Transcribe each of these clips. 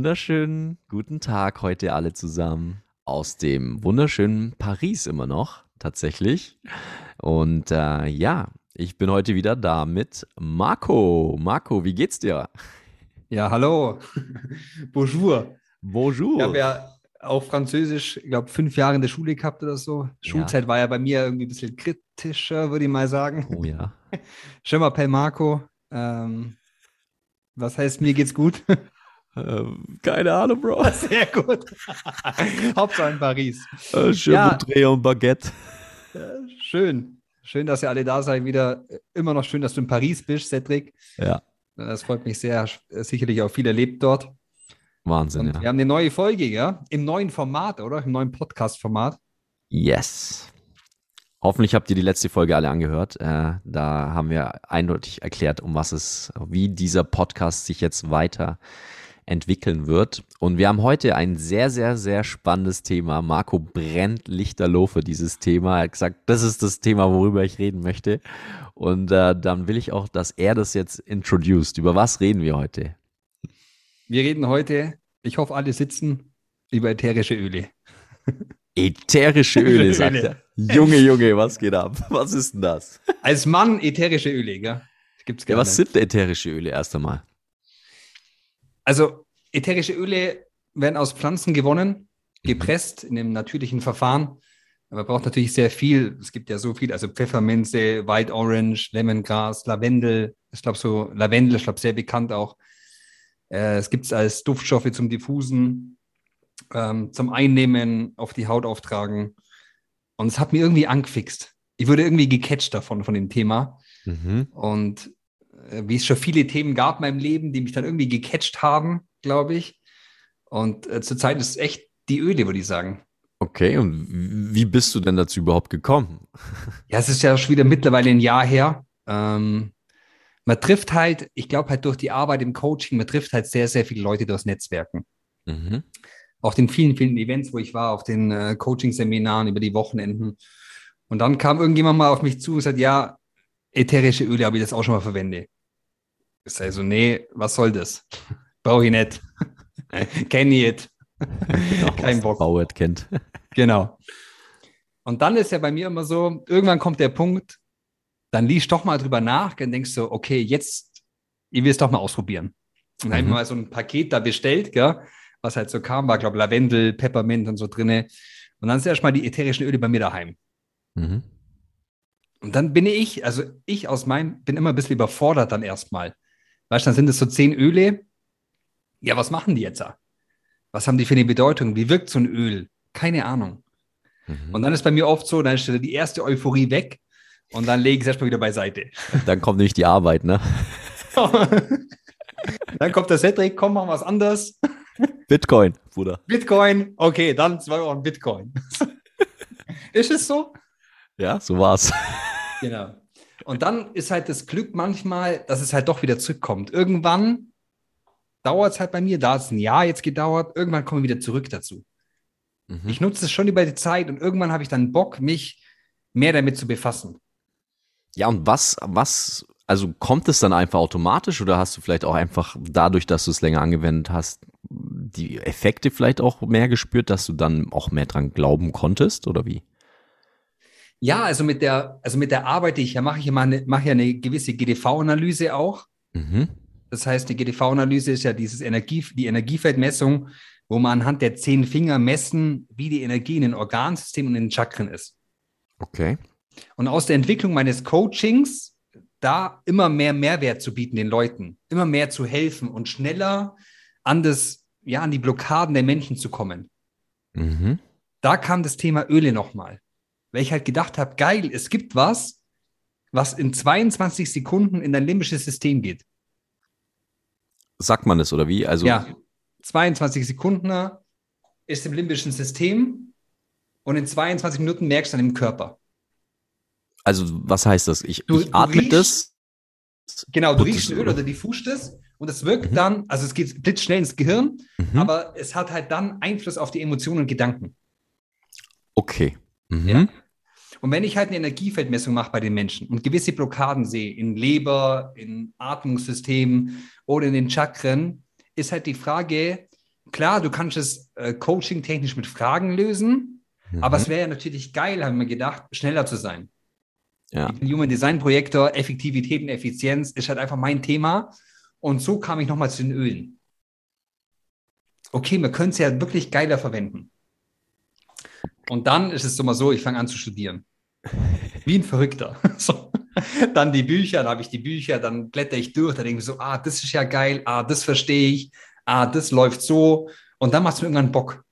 wunderschönen guten Tag heute alle zusammen aus dem wunderschönen Paris immer noch, tatsächlich. Und äh, ja, ich bin heute wieder da mit Marco. Marco, wie geht's dir? Ja, hallo. Bonjour. Bonjour. Ich habe ja auch Französisch, ich glaube, fünf Jahre in der Schule gehabt oder so. Schulzeit war ja bei mir irgendwie ein bisschen kritischer, würde ich mal sagen. Oh ja. Je m'appelle Marco. Ähm, was heißt, mir geht's gut? Ähm, keine Ahnung, Bro. Sehr gut. Hauptsache in Paris. Äh, schön Ja. Dreh und Baguette. Ja, schön. Schön, dass ihr alle da seid. Wieder immer noch schön, dass du in Paris bist, Cedric. Ja, Das freut mich sehr. Sicherlich auch viel erlebt dort. Wahnsinn, Und ja. wir haben eine neue Folge, ja? Im neuen Format, oder? Im neuen Podcast-Format. Yes. Hoffentlich habt ihr die letzte Folge alle angehört. Äh, da haben wir eindeutig erklärt, um was es, wie dieser Podcast sich jetzt weiter entwickeln wird. Und wir haben heute ein sehr, sehr, sehr spannendes Thema. Marco brennt lichterloh für dieses Thema. Er hat gesagt, das ist das Thema, worüber ich reden möchte. Und äh, dann will ich auch, dass er das jetzt introduced. Über was reden wir heute? Wir reden heute, ich hoffe, alle sitzen, über ätherische Öle. Ätherische Öle, sagt er. Junge, Junge, was geht ab? Was ist denn das? Als Mann ätherische Öle, gell? Gibt's Ja, was sind ätherische Öle erst einmal? Also, ätherische Öle werden aus Pflanzen gewonnen, Mhm. gepresst in einem natürlichen Verfahren. Aber man braucht natürlich sehr viel. Es gibt ja so viel, also Pfefferminze, White Orange, Lemongrass, Lavendel. Ich glaube, so Lavendel, ich glaube, sehr bekannt auch. Äh, es gibt es als Duftstoffe zum Diffusen, ähm, zum Einnehmen, auf die Haut auftragen. Und es hat mir irgendwie angefixt. Ich wurde irgendwie gecatcht davon, von dem Thema. Mhm. Und wie es schon viele Themen gab in meinem Leben, die mich dann irgendwie gecatcht haben, glaube ich. Und äh, zurzeit ist es echt die Öle, würde ich sagen. Okay, und wie bist du denn dazu überhaupt gekommen? Ja, es ist ja schon wieder mittlerweile ein Jahr her. Ähm, man trifft halt, ich glaube halt durch die Arbeit im Coaching, man trifft halt sehr, sehr viele Leute durchs Netzwerken. Mhm. Auf den vielen, vielen Events, wo ich war, auf den äh, Coaching-Seminaren über die Wochenenden. Und dann kam irgendjemand mal auf mich zu und sagt, ja, ätherische Öle habe ich das auch schon mal verwendet. Ich sage so, nee, was soll das? Brauche ich nicht. Kenne ich nicht. Kein Bock. Bauert kennt. Genau. Und dann ist ja bei mir immer so, irgendwann kommt der Punkt, dann liest doch mal drüber nach, dann denkst du, okay, jetzt, ich will es doch mal ausprobieren. Und dann habe ich Mhm. mal so ein Paket da bestellt, gell, was halt so kam, war, glaube Lavendel, Peppermint und so drinne. Und dann sind erstmal die ätherischen Öle bei mir daheim. Mhm. Und dann bin ich, also ich aus meinem, bin immer ein bisschen überfordert dann erstmal. Weißt du, dann sind es so zehn Öle. Ja, was machen die jetzt da? Was haben die für eine Bedeutung? Wie wirkt so ein Öl? Keine Ahnung. Mhm. Und dann ist bei mir oft so, dann ist die erste Euphorie weg und dann lege ich es erstmal wieder beiseite. Dann kommt nämlich die Arbeit, ne? dann kommt der Cedric, komm, machen wir was anderes. Bitcoin, Bruder. Bitcoin, okay, dann zwei Euro Bitcoin. ist es so? Ja, so war's. Genau. Und dann ist halt das Glück manchmal, dass es halt doch wieder zurückkommt. Irgendwann dauert es halt bei mir, da hat es ein Jahr jetzt gedauert, irgendwann komme ich wieder zurück dazu. Mhm. Ich nutze es schon über die Zeit und irgendwann habe ich dann Bock, mich mehr damit zu befassen. Ja, und was, was, also kommt es dann einfach automatisch oder hast du vielleicht auch einfach dadurch, dass du es länger angewendet hast, die Effekte vielleicht auch mehr gespürt, dass du dann auch mehr dran glauben konntest oder wie? Ja, also mit der, also mit der Arbeit, die ich ja mache, ich mache, eine, mache ja eine gewisse GDV-Analyse auch. Mhm. Das heißt, die GDV-Analyse ist ja dieses Energie, die Energiefeldmessung, wo man anhand der zehn Finger messen, wie die Energie in den Organsystemen und in den Chakren ist. Okay. Und aus der Entwicklung meines Coachings, da immer mehr Mehrwert zu bieten den Leuten, immer mehr zu helfen und schneller an das, ja, an die Blockaden der Menschen zu kommen. Mhm. Da kam das Thema Öle nochmal. Weil ich halt gedacht habe, geil, es gibt was, was in 22 Sekunden in dein limbisches System geht. Sagt man das oder wie? Also, ja, 22 Sekunden ist im limbischen System und in 22 Minuten merkst du dann im Körper. also was heißt das? Ich, Du- ich atme riechst- das. Genau, du riechst es, Öl oder? oder diffust es und es wirkt Mhm. dann, also es geht blitzschnell ins Gehirn, Mhm. aber es hat halt dann Einfluss auf die Emotionen und Gedanken. Okay. Mhm. Ja. Und wenn ich halt eine Energiefeldmessung mache bei den Menschen und gewisse Blockaden sehe, in Leber, in Atmungssystemen oder in den Chakren, ist halt die Frage, klar, du kannst es äh, coaching-technisch mit Fragen lösen, mhm. aber es wäre ja natürlich geil, haben wir gedacht, schneller zu sein. Ja. Bin Human Design Projektor, Effektivität und Effizienz ist halt einfach mein Thema. Und so kam ich nochmal zu den Ölen. Okay, wir können es ja wirklich geiler verwenden. Und dann ist es so mal so, ich fange an zu studieren. Wie ein Verrückter. So. Dann die Bücher, dann habe ich die Bücher, dann blätter ich durch, dann denke ich so, ah, das ist ja geil, ah, das verstehe ich, ah, das läuft so. Und dann macht es mir irgendwann Bock.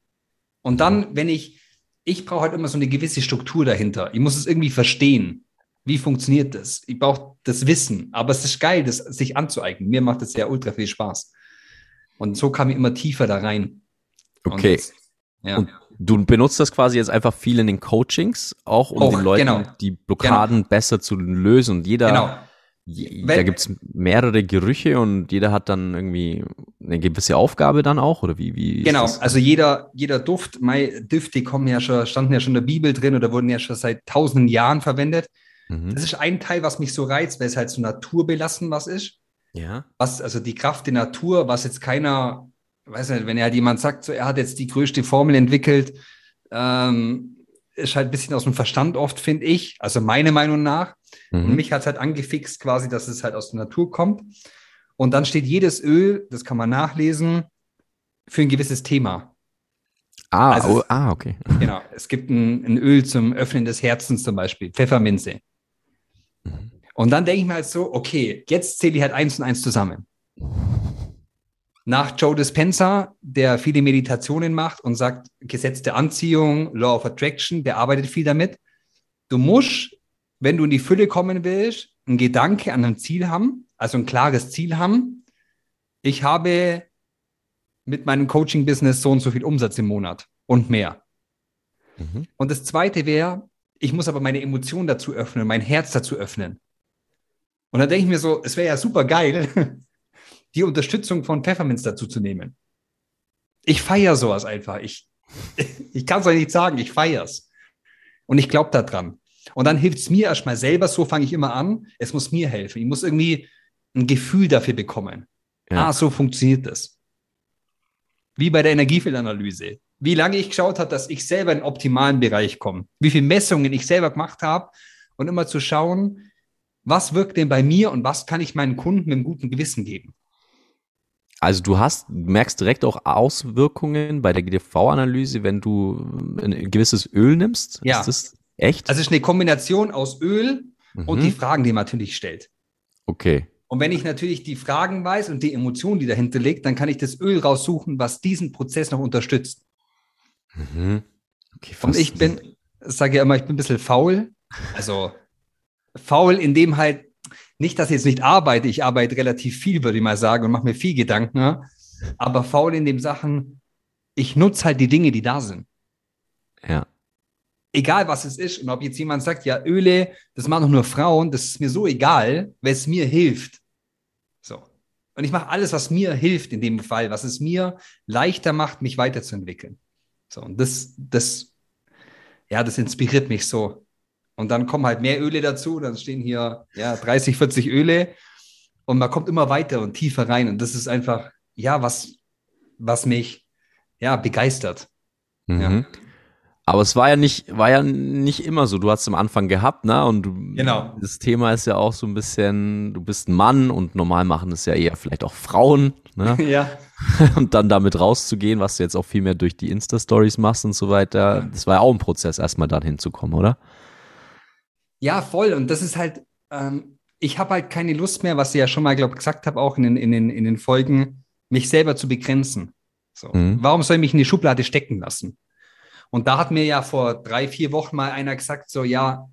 Und dann, wenn ich, ich brauche halt immer so eine gewisse Struktur dahinter. Ich muss es irgendwie verstehen. Wie funktioniert das? Ich brauche das Wissen. Aber es ist geil, das sich anzueignen. Mir macht es ja ultra viel Spaß. Und so kam ich immer tiefer da rein. Okay. Und, ja. Und du benutzt das quasi jetzt einfach viel in den Coachings, auch um auch, den Leuten genau. die Blockaden genau. besser zu lösen. Und jeder, genau. da gibt es mehrere Gerüche und jeder hat dann irgendwie eine gewisse Aufgabe dann auch, oder wie? wie genau, also jeder, jeder Duft, mein Düfte kommen ja schon, standen ja schon in der Bibel drin oder wurden ja schon seit tausenden Jahren verwendet. Mhm. Das ist ein Teil, was mich so reizt, weil es halt so naturbelassen was ist. Ja. Was, also die Kraft der Natur, was jetzt keiner, weiß nicht, wenn halt jemand sagt, so, er hat jetzt die größte Formel entwickelt, ähm, ist halt ein bisschen aus dem Verstand oft, finde ich, also meine Meinung nach. Mhm. Und mich hat es halt angefixt quasi, dass es halt aus der Natur kommt. Und dann steht jedes Öl, das kann man nachlesen, für ein gewisses Thema. Ah, also, oh, ah okay. Genau. Es gibt ein, ein, Öl zum Öffnen des Herzens zum Beispiel, Pfefferminze. Mhm. Und dann denke ich mir halt so, okay, jetzt zähle ich halt eins und eins zusammen. Nach Joe Dispenza, der viele Meditationen macht und sagt, Gesetz der Anziehung, Law of Attraction, der arbeitet viel damit. Du musst, wenn du in die Fülle kommen willst, einen Gedanke an ein Ziel haben, also ein klares Ziel haben. Ich habe mit meinem Coaching-Business so und so viel Umsatz im Monat und mehr. Mhm. Und das zweite wäre, ich muss aber meine Emotionen dazu öffnen, mein Herz dazu öffnen. Und dann denke ich mir so, es wäre ja super geil, die Unterstützung von Pfefferminz dazu zu nehmen. Ich feiere sowas einfach. Ich, ich kann es euch nicht sagen, ich feiere es. Und ich glaube daran. Und dann hilft es mir erstmal selber, so fange ich immer an. Es muss mir helfen. Ich muss irgendwie ein Gefühl dafür bekommen. Ja. Ah, so funktioniert das. Wie bei der Energiefeldanalyse. Wie lange ich geschaut habe, dass ich selber in den optimalen Bereich komme. Wie viele Messungen ich selber gemacht habe. Und immer zu schauen, was wirkt denn bei mir und was kann ich meinen Kunden mit einem guten Gewissen geben? Also du hast, merkst direkt auch Auswirkungen bei der GDV-Analyse, wenn du ein gewisses Öl nimmst? Ja. Ist das echt? Also es ist eine Kombination aus Öl mhm. und die Fragen, die man natürlich stellt. Okay. Und wenn ich natürlich die Fragen weiß und die Emotionen, die dahinter liegt, dann kann ich das Öl raussuchen, was diesen Prozess noch unterstützt. Mhm. Okay, und ich bin, sage ja immer, ich bin ein bisschen faul. Also faul in dem halt, nicht, dass ich jetzt nicht arbeite, ich arbeite relativ viel, würde ich mal sagen, und mache mir viel Gedanken, aber faul in dem Sachen, ich nutze halt die Dinge, die da sind. Ja. Egal was es ist, und ob jetzt jemand sagt, ja, Öle, das machen doch nur Frauen, das ist mir so egal, weil es mir hilft. So. Und ich mache alles, was mir hilft in dem Fall, was es mir leichter macht, mich weiterzuentwickeln. So, und das, das, ja, das inspiriert mich so. Und dann kommen halt mehr Öle dazu. Dann stehen hier ja, 30, 40 Öle. Und man kommt immer weiter und tiefer rein. Und das ist einfach, ja, was, was mich ja, begeistert. Mhm. Ja. Aber es war ja nicht, war ja nicht immer so. Du hast es am Anfang gehabt, ne? Und du, genau. das Thema ist ja auch so ein bisschen, du bist ein Mann und normal machen es ja eher vielleicht auch Frauen, ne? ja. Und dann damit rauszugehen, was du jetzt auch viel mehr durch die Insta-Stories machst und so weiter, das war ja auch ein Prozess, erstmal dann hinzukommen, oder? Ja, voll. Und das ist halt, ähm, ich habe halt keine Lust mehr, was ich ja schon mal, glaube gesagt habe, auch in den, in, den, in den Folgen, mich selber zu begrenzen. So. Mhm. Warum soll ich mich in die Schublade stecken lassen? Und da hat mir ja vor drei, vier Wochen mal einer gesagt, so, ja,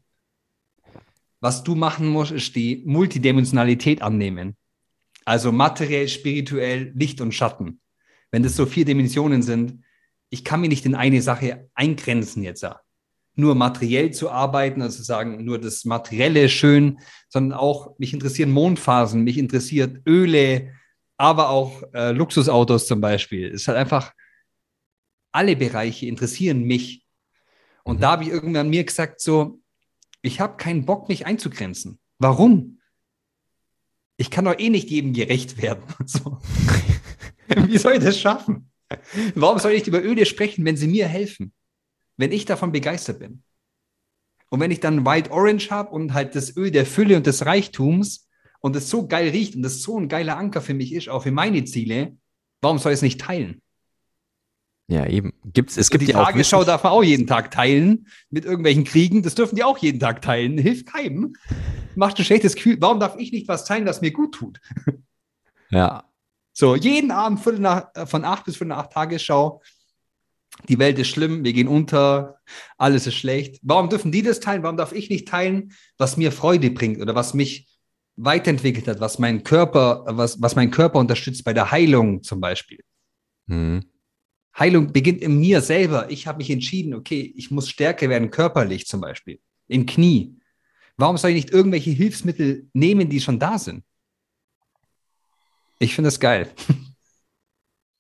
was du machen musst, ist die Multidimensionalität annehmen. Also materiell, spirituell, Licht und Schatten. Wenn das so vier Dimensionen sind, ich kann mir nicht in eine Sache eingrenzen jetzt nur materiell zu arbeiten, also sagen, nur das Materielle schön, sondern auch, mich interessieren Mondphasen, mich interessiert Öle, aber auch äh, Luxusautos zum Beispiel. Es ist halt einfach, alle Bereiche interessieren mich. Und mhm. da habe ich irgendwann mir gesagt, so, ich habe keinen Bock, mich einzugrenzen. Warum? Ich kann doch eh nicht jedem gerecht werden. So. Wie soll ich das schaffen? Warum soll ich über Öle sprechen, wenn sie mir helfen? Wenn ich davon begeistert bin. Und wenn ich dann White Orange habe und halt das Öl der Fülle und des Reichtums und es so geil riecht und das so ein geiler Anker für mich ist, auch für meine Ziele, warum soll ich es nicht teilen? Ja, eben. Gibt's, es gibt die ja auch Tagesschau darf man auch jeden Tag teilen mit irgendwelchen Kriegen. Das dürfen die auch jeden Tag teilen. Hilft keinem. Macht ein schlechtes Gefühl. Warum darf ich nicht was teilen, was mir gut tut? Ja. So, jeden Abend Viertel nach, äh, von acht bis Viertel nach acht Tagesschau. Die Welt ist schlimm, wir gehen unter, alles ist schlecht. Warum dürfen die das teilen? Warum darf ich nicht teilen, was mir Freude bringt oder was mich weiterentwickelt hat, was mein Körper, was, was mein Körper unterstützt bei der Heilung zum Beispiel? Mhm. Heilung beginnt in mir selber. Ich habe mich entschieden, okay, ich muss stärker werden, körperlich zum Beispiel, im Knie. Warum soll ich nicht irgendwelche Hilfsmittel nehmen, die schon da sind? Ich finde das geil.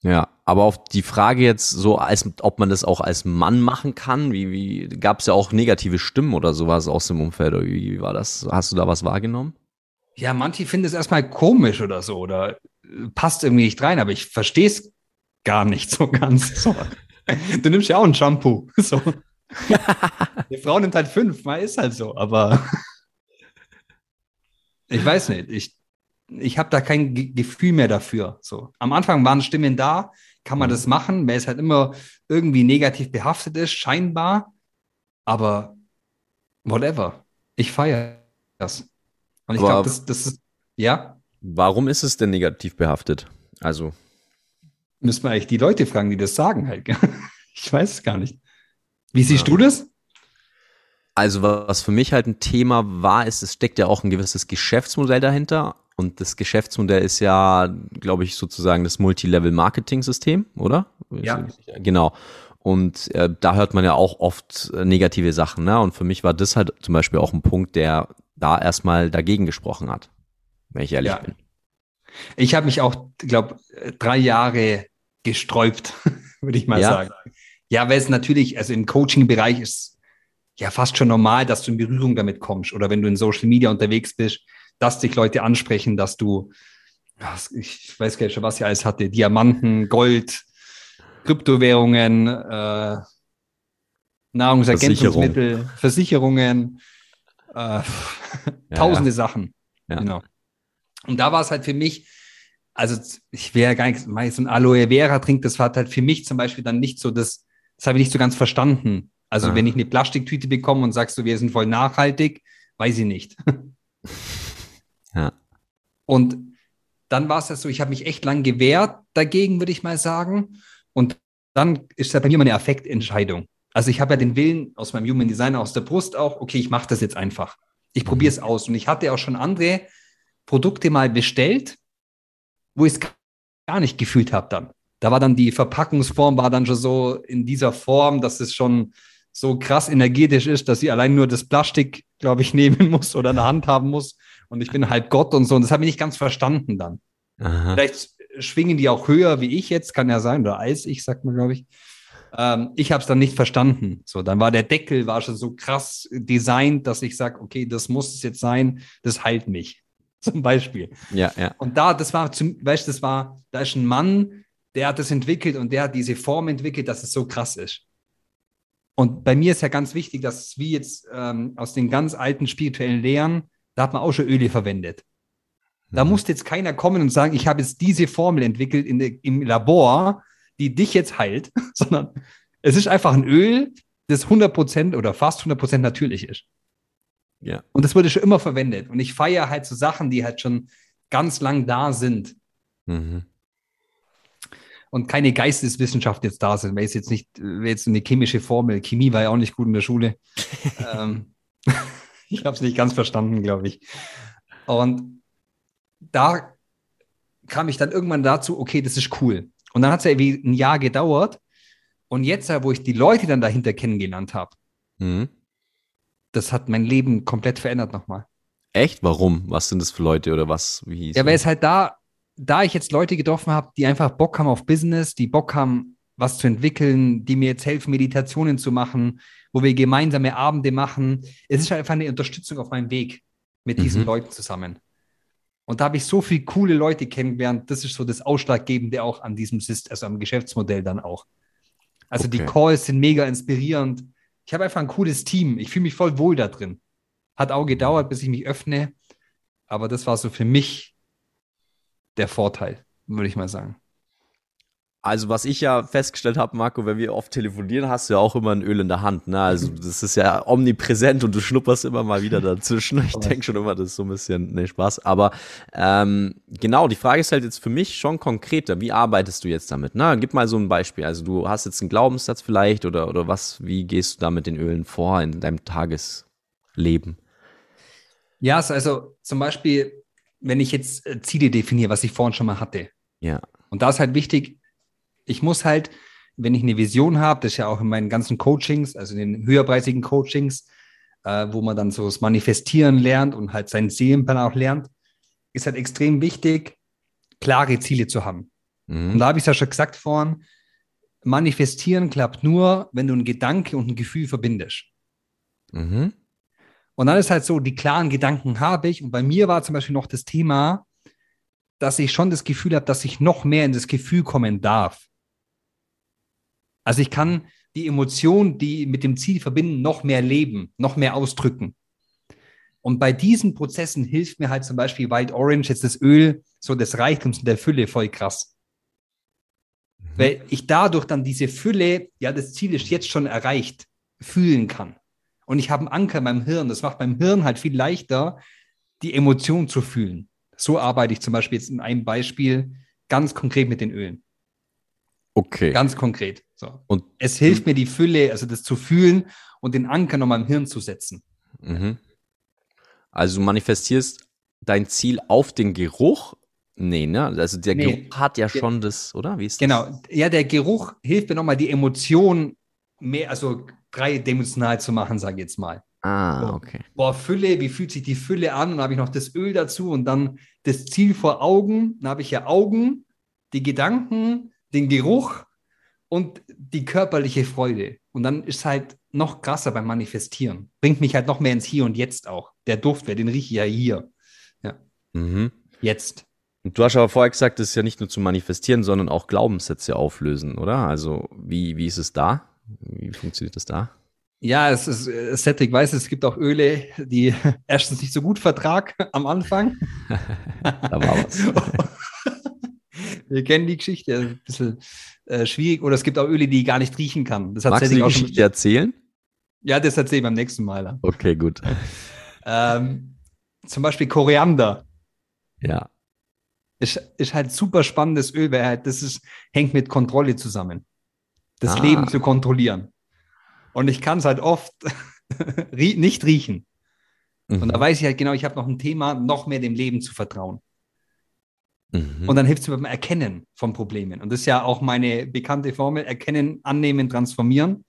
Ja, aber auf die Frage jetzt so, als, ob man das auch als Mann machen kann, wie, wie gab es ja auch negative Stimmen oder sowas aus dem Umfeld? Oder wie war das? Hast du da was wahrgenommen? Ja, manche finden es erstmal komisch oder so oder passt irgendwie nicht rein, aber ich verstehe es gar nicht so ganz. So. Du nimmst ja auch ein Shampoo. So. Die Frau nimmt halt fünf, mal ist halt so, aber ich weiß nicht. Ich, ich habe da kein G Gefühl mehr dafür. So. Am Anfang waren Stimmen da, kann man mhm. das machen, weil es halt immer irgendwie negativ behaftet ist, scheinbar. Aber whatever. Ich feiere das. Und ich glaube, das, das ist, ja. Warum ist es denn negativ behaftet? Also. Müssen wir eigentlich die Leute fragen, die das sagen halt. ich weiß es gar nicht. Wie siehst ja. du das? Also was für mich halt ein Thema war, ist, es steckt ja auch ein gewisses Geschäftsmodell dahinter. Und das Geschäftsmodell ist ja, glaube ich, sozusagen das Multilevel-Marketing-System, oder? Ja. Genau. Und äh, da hört man ja auch oft äh, negative Sachen. Ne? Und für mich war das halt zum Beispiel auch ein Punkt, der da erstmal dagegen gesprochen hat, wenn ich ehrlich ja. bin. Ich habe mich auch, glaube drei Jahre gesträubt, würde ich mal ja. sagen. Ja, weil es natürlich, also im Coaching-Bereich ist ja fast schon normal, dass du in Berührung damit kommst. Oder wenn du in Social Media unterwegs bist, dass dich Leute ansprechen, dass du, ich weiß gar nicht schon, was ich alles hatte, Diamanten, Gold, Kryptowährungen, äh, Nahrungsergänzungsmittel, Versicherung. Versicherungen, äh, tausende ja. Sachen. Ja. Genau. Und da war es halt für mich, also ich wäre gar nicht, so ein Aloe Vera trinkt, das war halt für mich zum Beispiel dann nicht so das, das habe ich nicht so ganz verstanden. Also ja. wenn ich eine Plastiktüte bekomme und sagst du, wir sind voll nachhaltig, weiß ich nicht. Ja. Und dann war es ja so, ich habe mich echt lang gewehrt dagegen, würde ich mal sagen. Und dann ist ja bei mir mal eine Affektentscheidung. Also ich habe ja den Willen aus meinem Human Design, aus der Brust auch, okay, ich mache das jetzt einfach. Ich probiere es aus. Und ich hatte auch schon andere Produkte mal bestellt, wo ich es gar nicht gefühlt habe dann. Da war dann die Verpackungsform, war dann schon so in dieser Form, dass es schon so krass energetisch ist, dass sie allein nur das Plastik, glaube ich, nehmen muss oder in der Hand haben muss und ich bin halt Gott und so. Und das habe ich nicht ganz verstanden dann. Aha. Vielleicht schwingen die auch höher wie ich jetzt, kann ja sein, oder als ich, sagt man, glaube ich. Ähm, ich habe es dann nicht verstanden. So, dann war der Deckel war schon so krass designt, dass ich sage, okay, das muss es jetzt sein, das heilt mich. Zum Beispiel. Ja, ja. Und da, das war, zum, weißt du, das war, da ist ein Mann, der hat das entwickelt und der hat diese Form entwickelt, dass es so krass ist. Und bei mir ist ja ganz wichtig, dass es wie jetzt ähm, aus den ganz alten spirituellen Lehren, da hat man auch schon Öle verwendet. Da mhm. musste jetzt keiner kommen und sagen, ich habe jetzt diese Formel entwickelt in im Labor, die dich jetzt heilt, sondern es ist einfach ein Öl, das 100% oder fast 100% natürlich ist. Ja. Und das wurde schon immer verwendet. Und ich feiere halt so Sachen, die halt schon ganz lang da sind. Mhm. Und keine Geisteswissenschaft jetzt da sind, weil es jetzt nicht, jetzt eine chemische Formel, Chemie war ja auch nicht gut in der Schule. ähm, ich habe es nicht ganz verstanden, glaube ich. Und da kam ich dann irgendwann dazu, okay, das ist cool. Und dann hat es ja irgendwie ein Jahr gedauert. Und jetzt, wo ich die Leute dann dahinter kennengelernt habe, mhm. das hat mein Leben komplett verändert nochmal. Echt? Warum? Was sind das für Leute oder was? Wie hieß ja, weil es halt da, da ich jetzt Leute getroffen habe, die einfach Bock haben auf Business, die Bock haben, was zu entwickeln, die mir jetzt helfen, Meditationen zu machen, wo wir gemeinsame Abende machen. Es ist halt einfach eine Unterstützung auf meinem Weg mit diesen mhm. Leuten zusammen. Und da habe ich so viele coole Leute kennengelernt. Das ist so das Ausschlaggebende auch an diesem System, also am Geschäftsmodell dann auch. Also okay. die Calls sind mega inspirierend. Ich habe einfach ein cooles Team. Ich fühle mich voll wohl da drin. Hat auch gedauert, bis ich mich öffne. Aber das war so für mich der Vorteil, würde ich mal sagen. Also was ich ja festgestellt habe, Marco, wenn wir oft telefonieren, hast du ja auch immer ein Öl in der Hand. Ne? Also das ist ja omnipräsent und du schnupperst immer mal wieder dazwischen. Ich denke schon immer, das ist so ein bisschen, ne, Spaß. Aber ähm, genau, die Frage ist halt jetzt für mich schon konkreter. Wie arbeitest du jetzt damit? Na, gib mal so ein Beispiel. Also du hast jetzt einen Glaubenssatz vielleicht oder, oder was, wie gehst du da mit den Ölen vor in deinem Tagesleben? Ja, also zum Beispiel, wenn ich jetzt äh, Ziele definiere, was ich vorhin schon mal hatte. Ja. Und da ist halt wichtig, ich muss halt, wenn ich eine Vision habe, das ist ja auch in meinen ganzen Coachings, also in den höherpreisigen Coachings, äh, wo man dann so das Manifestieren lernt und halt seinen Seelenplan auch lernt, ist halt extrem wichtig, klare Ziele zu haben. Mhm. Und da habe ich es ja schon gesagt vorhin, manifestieren klappt nur, wenn du einen Gedanke und ein Gefühl verbindest. Mhm. Und dann ist halt so, die klaren Gedanken habe ich. Und bei mir war zum Beispiel noch das Thema, dass ich schon das Gefühl habe, dass ich noch mehr in das Gefühl kommen darf. Also ich kann die Emotionen, die mit dem Ziel verbinden, noch mehr leben, noch mehr ausdrücken. Und bei diesen Prozessen hilft mir halt zum Beispiel Wild Orange, jetzt das Öl, so des Reichtums und der Fülle voll krass. Mhm. Weil ich dadurch dann diese Fülle, ja, das Ziel ist jetzt schon erreicht, fühlen kann. Und ich habe einen Anker in meinem Hirn. Das macht meinem Hirn halt viel leichter, die Emotion zu fühlen. So arbeite ich zum Beispiel jetzt in einem Beispiel ganz konkret mit den Ölen. Okay. Ganz konkret. So. Und es hilft mir die Fülle, also das zu fühlen und den Anker nochmal im Hirn zu setzen. Mhm. Also du manifestierst dein Ziel auf den Geruch. Nee, ne? Also der nee. Geruch hat ja schon das, oder? Wie ist das? Genau. Ja, der Geruch hilft mir nochmal die Emotion mehr, also dreidimensional zu machen, sage ich jetzt mal. Ah, okay. Boah, Fülle, wie fühlt sich die Fülle an? Und dann habe ich noch das Öl dazu und dann das Ziel vor Augen. Dann habe ich ja Augen, die Gedanken, den Geruch und die körperliche Freude. Und dann ist halt noch krasser beim Manifestieren. Bringt mich halt noch mehr ins Hier und Jetzt auch. Der Duft, den rieche ich ja hier. Ja. Mhm. Jetzt. Und du hast aber vorher gesagt, das ist ja nicht nur zu manifestieren, sondern auch Glaubenssätze auflösen, oder? Also, wie, wie ist es da? Wie funktioniert das da? Ja, es ist, Cedric weiß, es gibt auch Öle, die erstens nicht so gut vertrag am Anfang. da war was. Wir kennen die Geschichte, ein bisschen äh, schwierig. Oder es gibt auch Öle, die ich gar nicht riechen kann. Das hat Magst du die Geschichte schon... erzählen? Ja, das erzähle ich beim nächsten Mal. Dann. Okay, gut. ähm, zum Beispiel Koriander. Ja. Ist, ist halt super spannendes Öl, weil halt, das ist, hängt mit Kontrolle zusammen. Das ah. Leben zu kontrollieren. Und ich kann es halt oft nicht riechen. Mhm. Und da weiß ich halt genau, ich habe noch ein Thema, noch mehr dem Leben zu vertrauen. Mhm. Und dann hilft es mir beim Erkennen von Problemen. Und das ist ja auch meine bekannte Formel: Erkennen, annehmen, transformieren.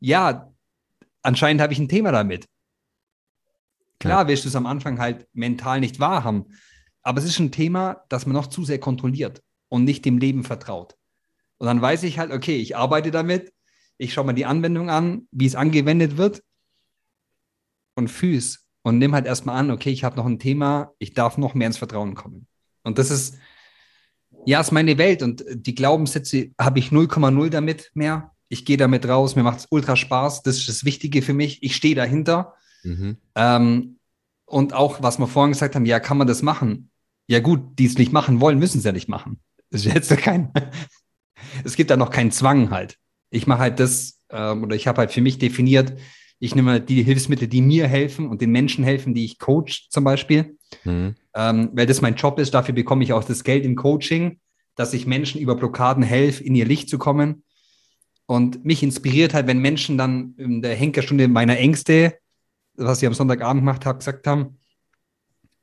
Ja, anscheinend habe ich ein Thema damit. Klar ja. wirst du es am Anfang halt mental nicht wahrhaben. Aber es ist ein Thema, das man noch zu sehr kontrolliert und nicht dem Leben vertraut. Und dann weiß ich halt, okay, ich arbeite damit, ich schaue mir die Anwendung an, wie es angewendet wird und füß und nimm halt erstmal an, okay, ich habe noch ein Thema, ich darf noch mehr ins Vertrauen kommen. Und das ist, ja, ist meine Welt und die Glaubenssätze habe ich 0,0 damit mehr. Ich gehe damit raus, mir macht es ultra Spaß, das ist das Wichtige für mich. Ich stehe dahinter. Mhm. Ähm, und auch, was wir vorhin gesagt haben, ja, kann man das machen? Ja, gut, die es nicht machen wollen, müssen es ja nicht machen. Ist jetzt kein, es gibt da noch keinen Zwang halt. Ich mache halt das, ähm, oder ich habe halt für mich definiert, ich nehme die Hilfsmittel, die mir helfen und den Menschen helfen, die ich coach zum Beispiel. Mhm. Ähm, weil das mein Job ist, dafür bekomme ich auch das Geld im Coaching, dass ich Menschen über Blockaden helfe, in ihr Licht zu kommen. Und mich inspiriert halt, wenn Menschen dann in der Henkerstunde meiner Ängste, was ich am Sonntagabend gemacht habe, gesagt haben,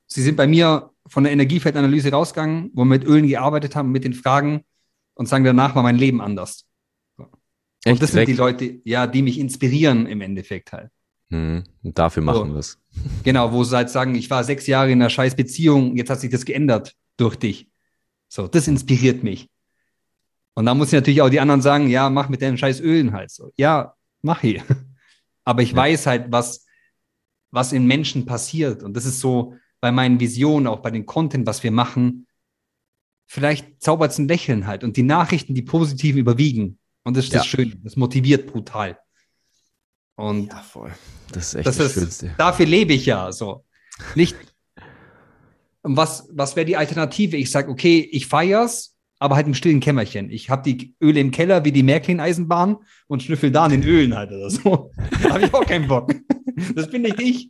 sie sind bei mir von der Energiefeldanalyse rausgegangen, wo wir mit Ölen gearbeitet haben, mit den Fragen und sagen, danach war mein Leben anders. Echt? Und das sind die Leute, ja, die mich inspirieren im Endeffekt halt. Hm, und dafür machen so. wir es. Genau, wo sie halt sagen, ich war sechs Jahre in einer scheiß Beziehung, jetzt hat sich das geändert durch dich. So, das inspiriert mich. Und dann muss ich natürlich auch die anderen sagen, ja, mach mit deinen scheiß Ölen halt so. Ja, mach ich. Aber ich ja. weiß halt, was, was in Menschen passiert. Und das ist so, bei meinen Visionen, auch bei den Content, was wir machen, vielleicht zaubert es ein Lächeln halt und die Nachrichten, die positiven überwiegen. Und das ist das Ja. Schöne. Das motiviert brutal. Und Ja, voll. Das ist echt das das, ist, Schönste. dafür lebe ich ja so. Nicht. Und was, was wäre die Alternative? Ich sage, okay, ich feier's, aber halt im stillen Kämmerchen. Ich habe die Öle im Keller wie die Märklin-Eisenbahn und schnüffel da an den Ölen halt oder so. Da habe ich auch keinen Bock. Das bin nicht ich.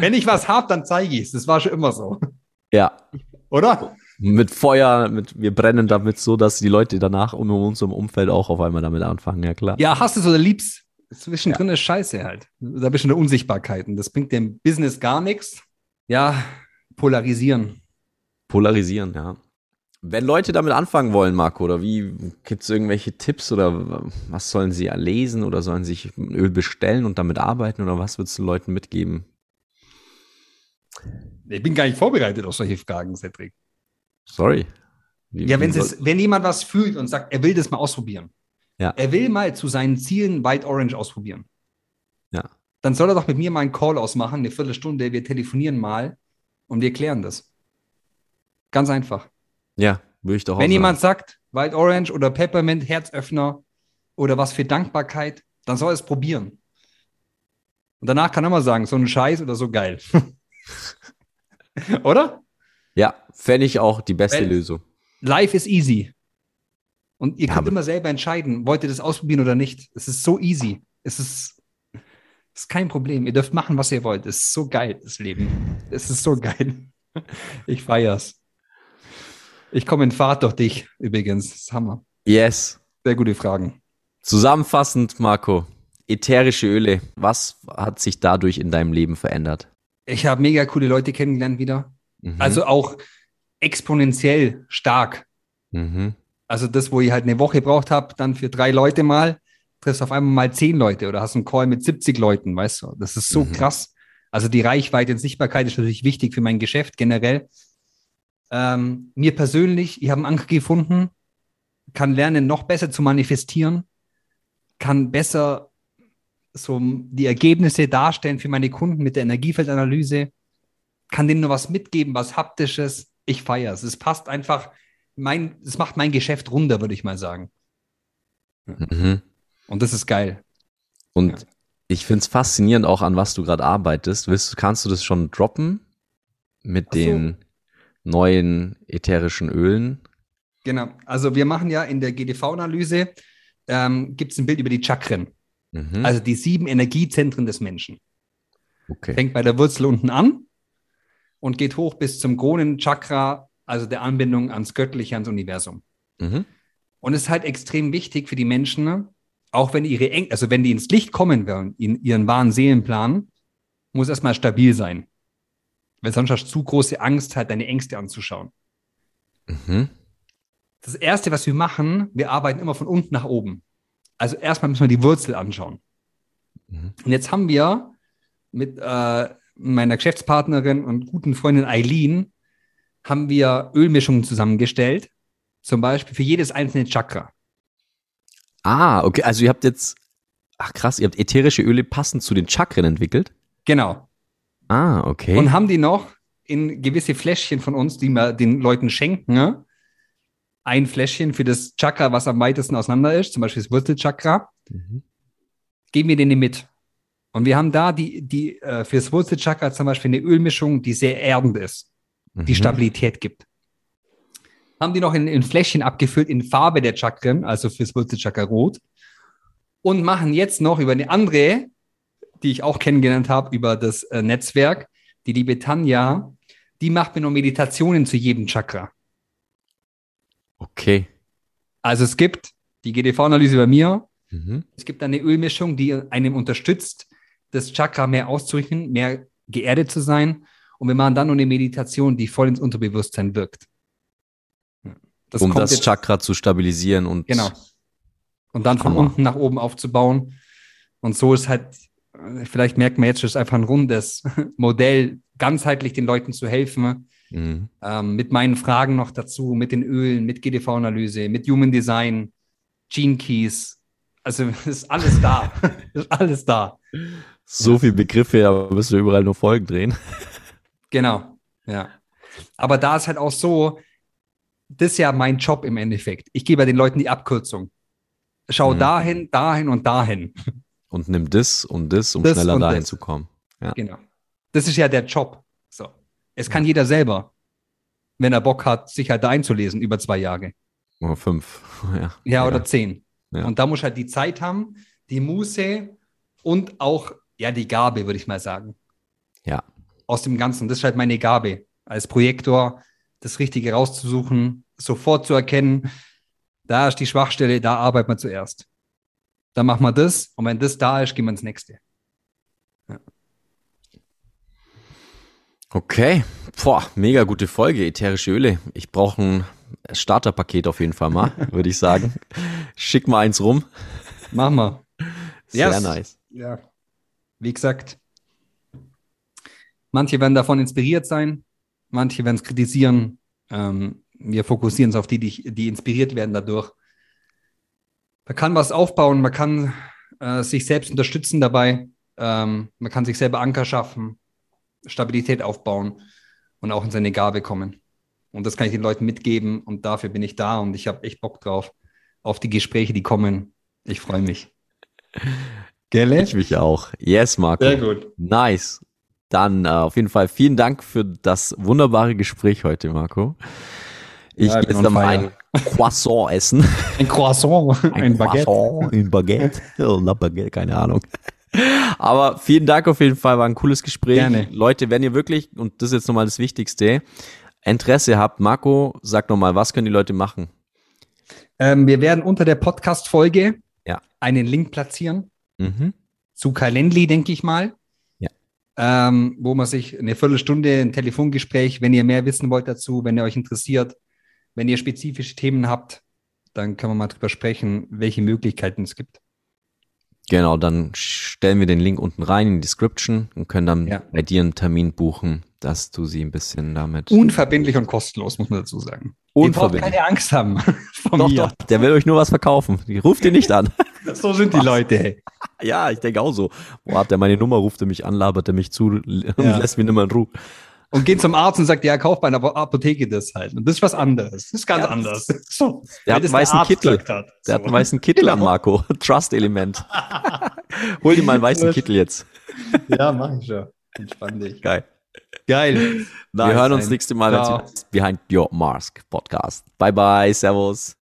Wenn ich was habe, dann zeige ich es. Das war schon immer so. Ja, Oder? Mit Feuer, mit, wir brennen damit so, dass die Leute danach um uns im Umfeld auch auf einmal damit anfangen, ja klar. Ja, hast du es oder liebst. Zwischendrin ist scheiße halt. Da bist du in der Unsichtbarkeit. Und das bringt dem Business gar nichts. Ja, polarisieren. Polarisieren, ja. Wenn Leute damit anfangen wollen, Marco, oder wie gibt es irgendwelche Tipps oder was sollen sie lesen oder sollen sich ein Öl bestellen und damit arbeiten oder was würdest du Leuten mitgeben? Ich bin gar nicht vorbereitet auf solche Fragen, Cedric. Sorry. Wie, Ja, wenn, wie es, wenn jemand was fühlt und sagt, er will das mal ausprobieren. Ja. Er will mal zu seinen Zielen White Orange ausprobieren. Ja. Dann soll er doch mit mir mal einen Call ausmachen, eine Viertelstunde. Wir telefonieren mal und wir klären das. Ganz einfach. ja, würde ich doch auch Wenn sagen. jemand sagt, White Orange oder Peppermint, Herzöffner oder was für Dankbarkeit, dann soll er es probieren. Und danach kann er mal sagen, so ein Scheiß oder so geil. oder? Ja, fände ich auch die beste Wenn- Lösung. Life is easy. Und ihr Ja, könnt immer selber entscheiden, wollt ihr das ausprobieren oder nicht. Es ist so easy. Es ist, es ist kein Problem. Ihr dürft machen, was ihr wollt. Es ist so geil, das Leben. Es ist so geil. Ich feier's. Ich komme in Fahrt durch dich, übrigens. Das ist Hammer. Yes. Sehr gute Fragen. Zusammenfassend, Marco, ätherische Öle, was hat sich dadurch in deinem Leben verändert? Ich habe mega coole Leute kennengelernt wieder. Mhm. Also auch exponentiell stark. mhm. Also das, wo ich halt eine Woche braucht habe, dann für drei Leute mal, triffst auf einmal mal zehn Leute oder hast einen Call mit 70 Leuten, weißt du? Das ist so Mhm. krass. Also die Reichweite und Sichtbarkeit ist natürlich wichtig für mein Geschäft generell. Ähm, mir persönlich, ich habe einen Anker gefunden, kann lernen, noch besser zu manifestieren, kann besser so die Ergebnisse darstellen für meine Kunden mit der Energiefeldanalyse, kann denen nur was mitgeben, was haptisches. Ich feiere es. Es passt einfach, mein, es macht mein Geschäft runder, würde ich mal sagen. Mhm. Und das ist geil. Und Ja. ich finde es faszinierend auch, an was du gerade arbeitest. Willst, kannst du das schon droppen mit so. den neuen ätherischen Ölen? Genau. Also wir machen ja in der GDV-Analyse, ähm, gibt es ein Bild über die Chakren, Mhm. also die sieben Energiezentren des Menschen. okay. Fängt bei der Wurzel unten an und geht hoch bis zum Kronenchakra, also der Anbindung ans Göttliche, ans Universum. Mhm. Und es ist halt extrem wichtig für die Menschen, auch wenn ihre Eng also wenn die ins Licht kommen wollen, in ihren wahren Seelenplan, muss erstmal stabil sein. Weil sonst hast du zu große Angst, halt deine Ängste anzuschauen. Mhm. Das erste, was wir machen, wir arbeiten immer von unten nach oben. Also erstmal müssen wir die Wurzel anschauen. Mhm. Und jetzt haben wir mit äh, meiner Geschäftspartnerin und guten Freundin Eileen haben wir Ölmischungen zusammengestellt. Zum Beispiel für jedes einzelne Chakra. Ah, okay. Also ihr habt jetzt, ach krass, ihr habt ätherische Öle passend zu den Chakren entwickelt? Genau. Ah, okay. Und haben die noch in gewisse Fläschchen von uns, die wir den Leuten schenken. Ne? Ein Fläschchen für das Chakra, was am weitesten auseinander ist, zum Beispiel das Wurzelchakra, Mhm. geben wir denen mit. Und wir haben da die, die äh, für das Wurzelchakra zum Beispiel eine Ölmischung, die sehr erdend ist, die Mhm. Stabilität gibt. Haben die noch in, in Fläschchen abgefüllt in Farbe der Chakren, also fürs Wurzelchakra rot. Und machen jetzt noch über eine andere, die ich auch kennengelernt habe, über das äh, Netzwerk, die liebe Tanja, die macht mir noch Meditationen zu jedem Chakra. Okay. Also es gibt die GDV-Analyse bei mir, Mhm. es gibt eine Ölmischung, die einem unterstützt, das Chakra mehr auszurichten, mehr geerdet zu sein. Und wir machen dann noch eine Meditation, die voll ins Unterbewusstsein wirkt. Das um das Chakra zu stabilisieren und Genau. Und dann von Hammer. unten nach oben aufzubauen. Und so ist halt, äh, vielleicht merkt man jetzt, es ist einfach ein rundes Modell, ganzheitlich den Leuten zu helfen. Mhm. Ähm, mit meinen Fragen noch dazu, mit den Ölen, mit GDV-Analyse, mit Human Design, Gene Keys. Also ist alles da. ist alles da. So viel Begriffe, aber müssen wir überall nur Folgen drehen. Genau, ja. Aber da ist halt auch so, das ist ja mein Job im Endeffekt. Ich gebe den Leuten die Abkürzung. Schau Mhm. dahin, dahin und dahin. Und nimm das und das, um Das schneller dahin das. zu kommen. Ja. Genau. Das ist ja der Job. So. Es kann jeder selber, wenn er Bock hat, sich halt da einzulesen über zwei Jahre. Oder fünf. Ja. Ja, oder zehn. Und da muss halt die Zeit haben, die Muße und auch, ja, die Gabe, würde ich mal sagen. Ja. Aus dem Ganzen. Das ist halt meine Gabe, als Projektor das Richtige rauszusuchen, sofort zu erkennen, da ist die Schwachstelle, da arbeitet man zuerst. Dann machen wir das und wenn das da ist, gehen wir ins nächste. Okay. Boah, mega gute Folge, ätherische Öle. Ich brauche ein Starterpaket auf jeden Fall mal, würde ich sagen. Schick mal eins rum. Machen wir. Sehr Yes. nice. ja, wie gesagt, manche werden davon inspiriert sein, manche werden es kritisieren. Ähm, wir fokussieren uns auf die, die, die inspiriert werden dadurch. Man kann was aufbauen, man kann äh, sich selbst unterstützen dabei, ähm, man kann sich selber Anker schaffen, Stabilität aufbauen und auch in seine Gabe kommen. Und das kann ich den Leuten mitgeben und dafür bin ich da und ich habe echt Bock drauf, auf die Gespräche, die kommen. Ich freue mich. Gelle? Ich mich auch. Yes, Marco. Sehr gut. Nice. Dann äh, auf jeden Fall vielen Dank für das wunderbare Gespräch heute, Marco. Ich Ja, gehe jetzt on dann mal fire. ein Croissant essen. Ein Croissant, ein, Baguette. Croissant, ein Baguette. Oh, na, Baguette, keine Ahnung. Aber vielen Dank auf jeden Fall, war ein cooles Gespräch. Gerne. Leute, wenn ihr wirklich, und das ist jetzt nochmal das Wichtigste, Interesse habt, Marco, sag nochmal, was können die Leute machen? Ähm, wir werden unter der Podcast-Folge Ja. einen Link platzieren Mhm. zu Calendly, denke ich mal. Ja. Ähm, wo man sich eine Viertelstunde ein Telefongespräch, wenn ihr mehr wissen wollt dazu, wenn ihr euch interessiert, wenn ihr spezifische Themen habt, dann können wir mal drüber sprechen, welche Möglichkeiten es gibt. Genau, dann stellen wir den Link unten rein in die Description und können dann Ja. bei dir einen Termin buchen, dass du sie ein bisschen damit. Unverbindlich und kostenlos, muss man dazu sagen. Ihr braucht Unverbindlich. keine Angst haben von Doch, mir. doch, der will euch nur was verkaufen. Ruft ihn nicht an. So sind die Leute. Hey. ja, ich denke auch so. Wo hat der meine Nummer, ruft er mich an, labert er mich zu und Ja. lässt mich nicht mehr in Ruhe. Und geht zum Arzt und sagt, ja, kauf bei einer Apotheke das halt. Und das ist was anderes. Das ist ganz Ja, anders. So, Der hat einen weißen Kittel. Hat. Der hat einen weißen Kittel an, Genau. Marco. Trust-Element. Hol dir mal einen weißen Kittel jetzt. Ja, mach ich schon. Entspann dich. Geil. Geil. Wir hören uns Nice. nächste Mal, wenn es Behind Your Mask Podcast. Bye bye, Servus.